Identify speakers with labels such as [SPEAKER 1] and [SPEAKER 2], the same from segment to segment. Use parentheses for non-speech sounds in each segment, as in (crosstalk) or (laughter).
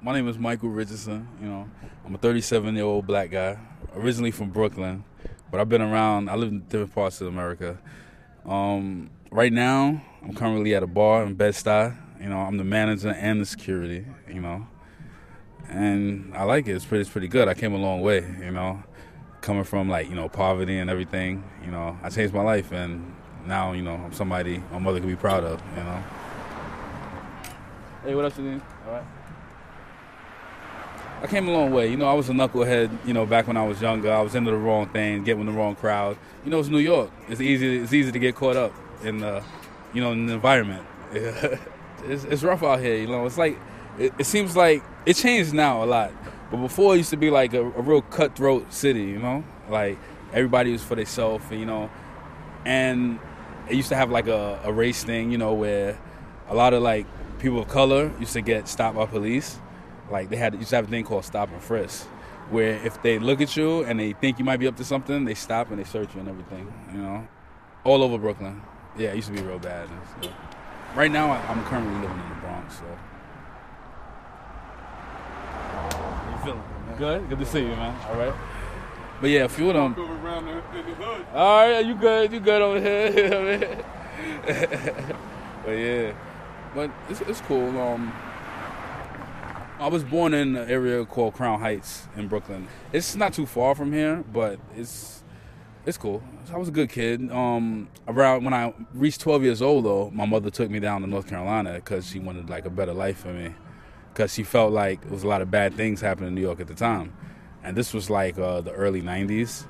[SPEAKER 1] my name is Michael Richardson. You know, I'm a 37 year old black guy, originally from Brooklyn, but I've been around. I live in different parts of America. Um, right now, I'm currently at a bar in Bed Stuy. You know, I'm the manager and the security. You know, and I like it. It's pretty, it's pretty good. I came a long way. You know, coming from like you know poverty and everything. You know, I changed my life, and now you know I'm somebody my mother can be proud of. You know. Hey, what else you need? All right. I came a long way. You know, I was a knucklehead. You know, back when I was younger, I was into the wrong thing, getting the wrong crowd. You know, it's New York. It's easy. It's easy to get caught up in the, you know, in the environment. (laughs) it's, it's rough out here. You know, it's like it, it, seems like it changed now a lot. But before, it used to be like a, a real cutthroat city. You know, like everybody was for themselves. You know, and it used to have like a, a race thing. You know, where a lot of like people of color used to get stopped by police like they had used to have a thing called stop and frisk, where if they look at you and they think you might be up to something, they stop and they search you and everything. You know, all over Brooklyn. Yeah, it used to be real bad. So. Right now, I'm currently living in the Bronx. So. You feeling good? Good to see you, man. All right. But yeah, a few of them. All right, you good? You good over here? (laughs) (laughs) but yeah, but it's, it's cool. Um, I was born in an area called Crown Heights in Brooklyn. It's not too far from here, but it's it's cool. I was a good kid. Um, around when I reached 12 years old, though, my mother took me down to North Carolina because she wanted like a better life for me. Because she felt like there was a lot of bad things happening in New York at the time, and this was like uh, the early 90s,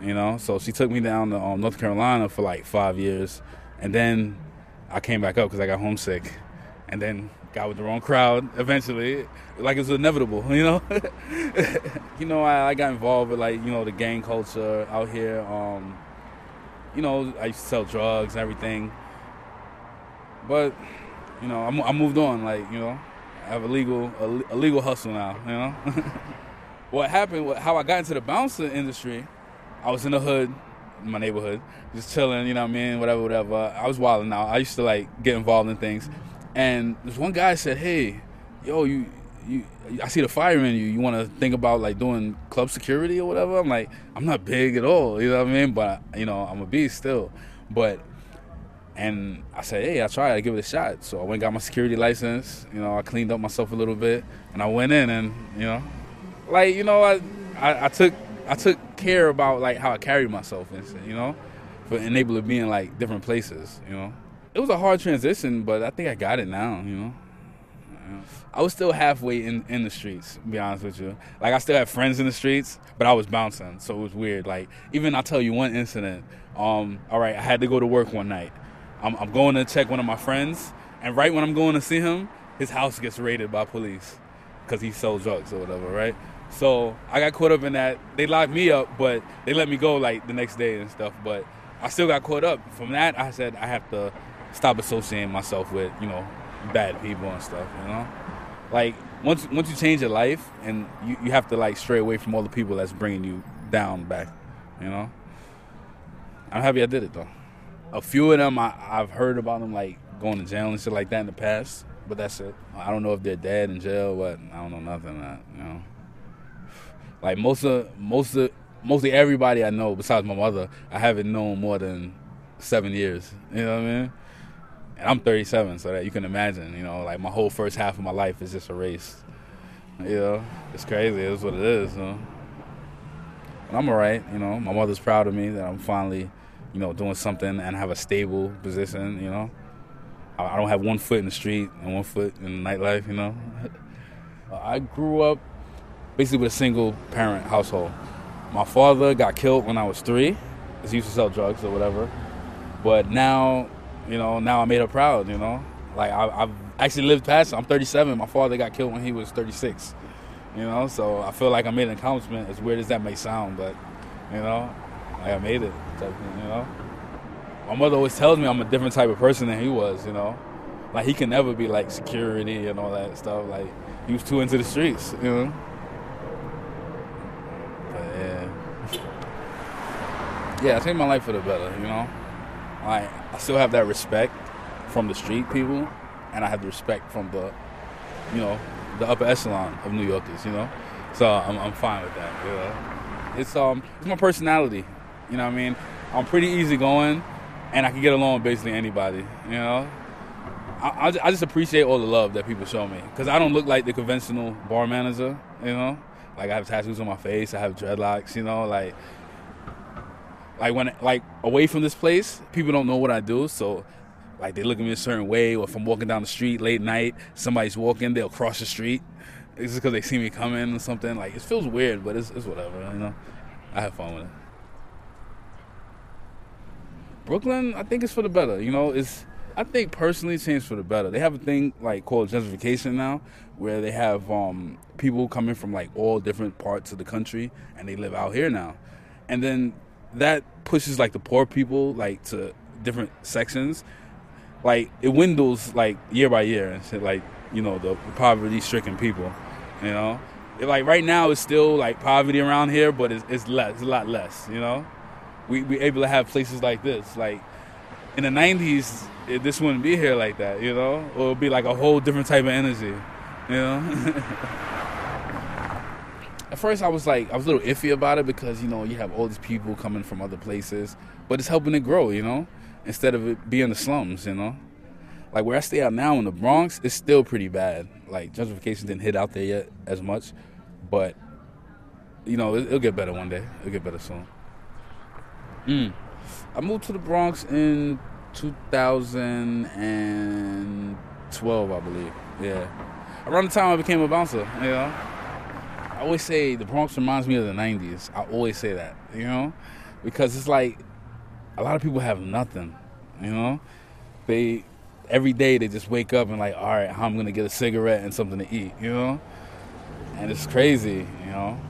[SPEAKER 1] you know. So she took me down to um, North Carolina for like five years, and then I came back up because I got homesick, and then got with the wrong crowd eventually. Like it was inevitable (laughs) you know? (laughs) You know I, I, got involved with like you know the gang culture out here um you know i used to sell drugs and everything. But you know i, I moved on like you know? I have a legal a, a legal hustle now you know? (laughs) What happened how i got into the bouncer industry i was in the hood in my neighborhood just chilling you know what i mean? Whatever whatever. I was wilding out. I used to like get involved in things and this one guy said, "Hey, yo, you, you, I see the fire in you. You want to think about like doing club security or whatever?" I'm like, "I'm not big at all, you know what I mean? But you know, I'm a beast still." But and I said, "Hey, I tried. I give it a shot." So I went got my security license. You know, I cleaned up myself a little bit, and I went in, and you know, like you know, I, I, I took I took care about like how I carried myself and you know, for enabling being like different places, you know it was a hard transition, but I think I got it now. You know, I was still halfway in in the streets. To be honest with you, like I still had friends in the streets, but I was bouncing, so it was weird. Like even I'll tell you one incident. Um, all right, I had to go to work one night. I'm, I'm going to check one of my friends, and right when I'm going to see him, his house gets raided by police because he sells drugs or whatever, right? So I got caught up in that. They locked me up, but they let me go like the next day and stuff. But I still got caught up. From that, I said I have to stop associating myself with you know bad people and stuff. You know, like once once you change your life and you, you have to like stray away from all the people that's bringing you down back. You know, I'm happy I did it though. A few of them I, I've heard about them like going to jail and shit like that in the past, but that's it. I don't know if they're dead in jail, but I don't know nothing. That you know, like most of most of mostly everybody I know besides my mother, I haven't known more than seven years. You know what I mean? And I'm 37, so that you can imagine, you know, like my whole first half of my life is just a race. You know, it's crazy. It's what it is. You know? I'm alright. You know, my mother's proud of me that I'm finally, you know, doing something and have a stable position. You know, I don't have one foot in the street and one foot in nightlife. You know, (laughs) I grew up basically with a single parent household. My father got killed when I was three. He used to sell drugs or whatever. But now you know, now I made her proud. You know, like I, have actually lived past. I'm 37. My father got killed when he was 36. You know, so I feel like I made an accomplishment. As weird as that may sound, but you know, like I made it. You know, my mother always tells me I'm a different type of person than he was. You know, like he can never be like security and all that stuff. Like he was too into the streets. You know. Yeah. (laughs) Yeah, I changed my life for the better. You know. I I still have that respect from the street people, and I have the respect from the, you know, the upper echelon of New Yorkers, you know. So I'm, I'm fine with that. You know? It's um it's my personality. You know what I mean? I'm pretty easygoing, and I can get along with basically anybody. You know. I, I just appreciate all the love that people show me because I don't look like the conventional bar manager, you know. Like I have tattoos on my face, I have dreadlocks, you know. Like, like when like away from this place, people don't know what I do, so like they look at me a certain way. Or if I'm walking down the street late night, somebody's walking, they'll cross the street. It's just because they see me coming or something. Like it feels weird, but it's, it's whatever, you know. I have fun with it. Brooklyn, I think it's for the better. You know, it's I think personally changed for the better. They have a thing like called gentrification now, where they have um, people coming from like all different parts of the country and they live out here now, and then that pushes like the poor people like to different sections. Like it dwindles like year by year and shit. Like you know the poverty-stricken people, you know. It, like right now, it's still like poverty around here, but it's, it's less, it's a lot less. You know, we we able to have places like this. Like in the '90s, it, this wouldn't be here like that, you know? Or it would be like a whole different type of energy, you know? (laughs) First, I was like, I was a little iffy about it because, you know, you have all these people coming from other places, but it's helping it grow, you know? Instead of it being the slums, you know? Like where I stay out now in the Bronx, it's still pretty bad. Like gentrification didn't hit out there yet as much, but you know it, will get better one day. It'll get better soon. Mm. I moved to the Bronx in 2012, I believe. Yeah, around the time I became a bouncer. You know, I always say the Bronx reminds me of the '90s. I always say that. You know, because it's like a lot of people have nothing. You know, they every day they just wake up and like, all right, how I'm gonna get a cigarette and something to eat. You know, and it's crazy. You know,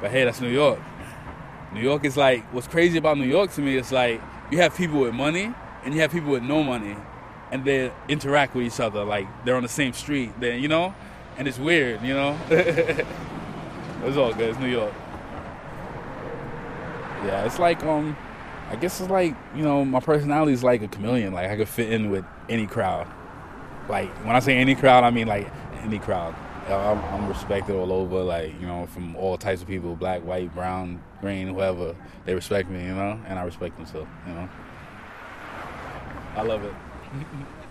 [SPEAKER 1] but hey, that's New York. New York is like what's crazy about New York to me is like you have people with money and you have people with no money, and they interact with each other like they're on the same street. Then you know, and it's weird, you know. (laughs) it's all good. It's New York. Yeah, it's like um, I guess it's like you know my personality is like a chameleon. Like I could fit in with any crowd. Like when I say any crowd, I mean like any crowd. I'm, I'm, respected all over, like you know, from all types of people, black, white, brown, green, whoever. They respect me, you know, and I respect them too, you know. I love it. (laughs)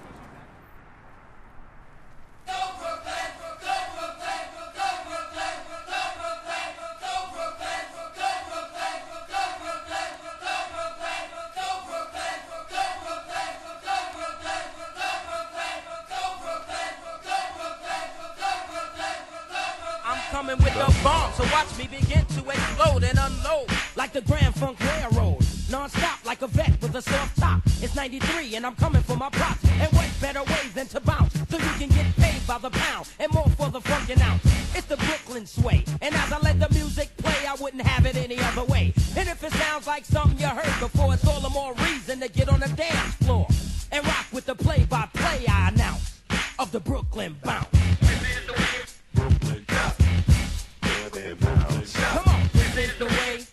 [SPEAKER 2] coming with the bomb, so watch me begin to explode and unload like the Grand Funk Railroad non-stop like a vet with a soft top. It's 93 and I'm coming for my props. And what better way than to bounce so you can get paid by the pound and more for the funkin' ounce. It's the Brooklyn sway. And as I let the music play, I wouldn't have it any other way. And if it sounds like something you heard before, it's all the more reason to get on the dance floor and rock with the play-by-play I announce of the Brooklyn bounce. Come on, this is the way.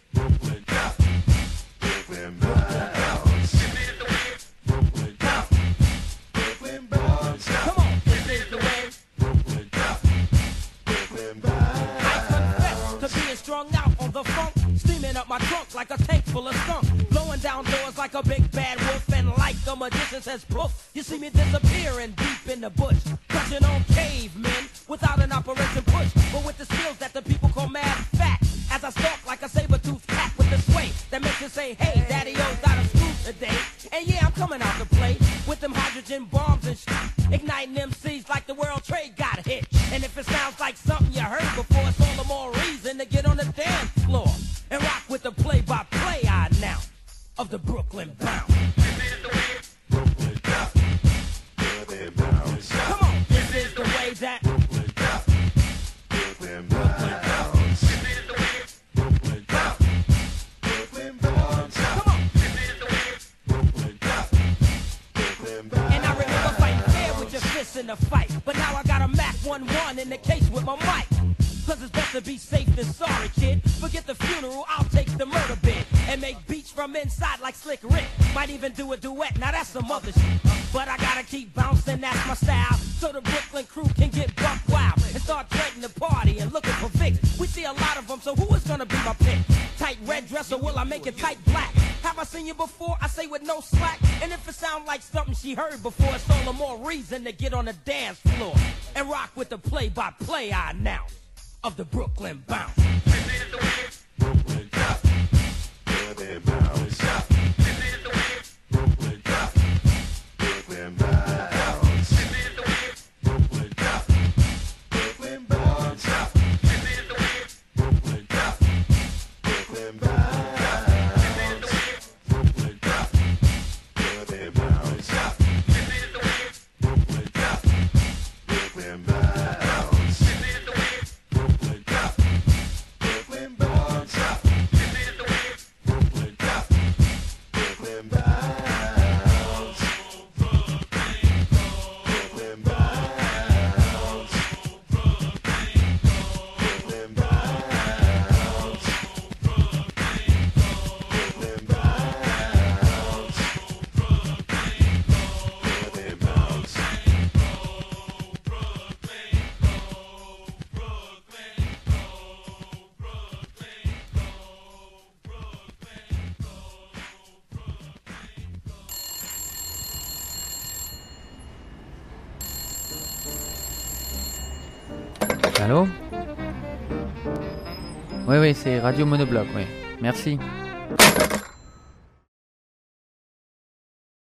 [SPEAKER 2] the way? Brooklyn. Brooklyn boys. I confess to being strung out on the funk, steaming up my trunk like a tank full of skunk, blowing down doors like a big bad wolf, and like a magician says poof, you see me disappearing deep in the bush, touching on cavemen without an operation push, but with the skills that the that makes you say, hey, daddy-o's out of school today. And yeah, I'm coming out to play with them hydrogen bombs and shit, igniting MCs like the World Trade got hit. And if it sounds like something you heard before, it's all the more reason to get on the dance floor and rock with the play-by-play I now of the Brooklyn Bounce. The murder bid. And make beats from inside like Slick Rick. Might even do a duet, now that's some other shit. But I gotta keep bouncing, that's my style. So the Brooklyn crew can get buck wild. And start trading the party and looking for Vicks. We see a lot of them, so who is gonna be my pick? Tight red dress or will I make it tight black? Have I seen you before? I say with no slack. And if it sound like something she heard before, it's all the more reason to get on the dance floor and rock with the play-by-play I announce of the Brooklyn bounce.
[SPEAKER 3] Now.
[SPEAKER 4] Allô Oui, oui, c'est Radio Monobloc, oui. Merci.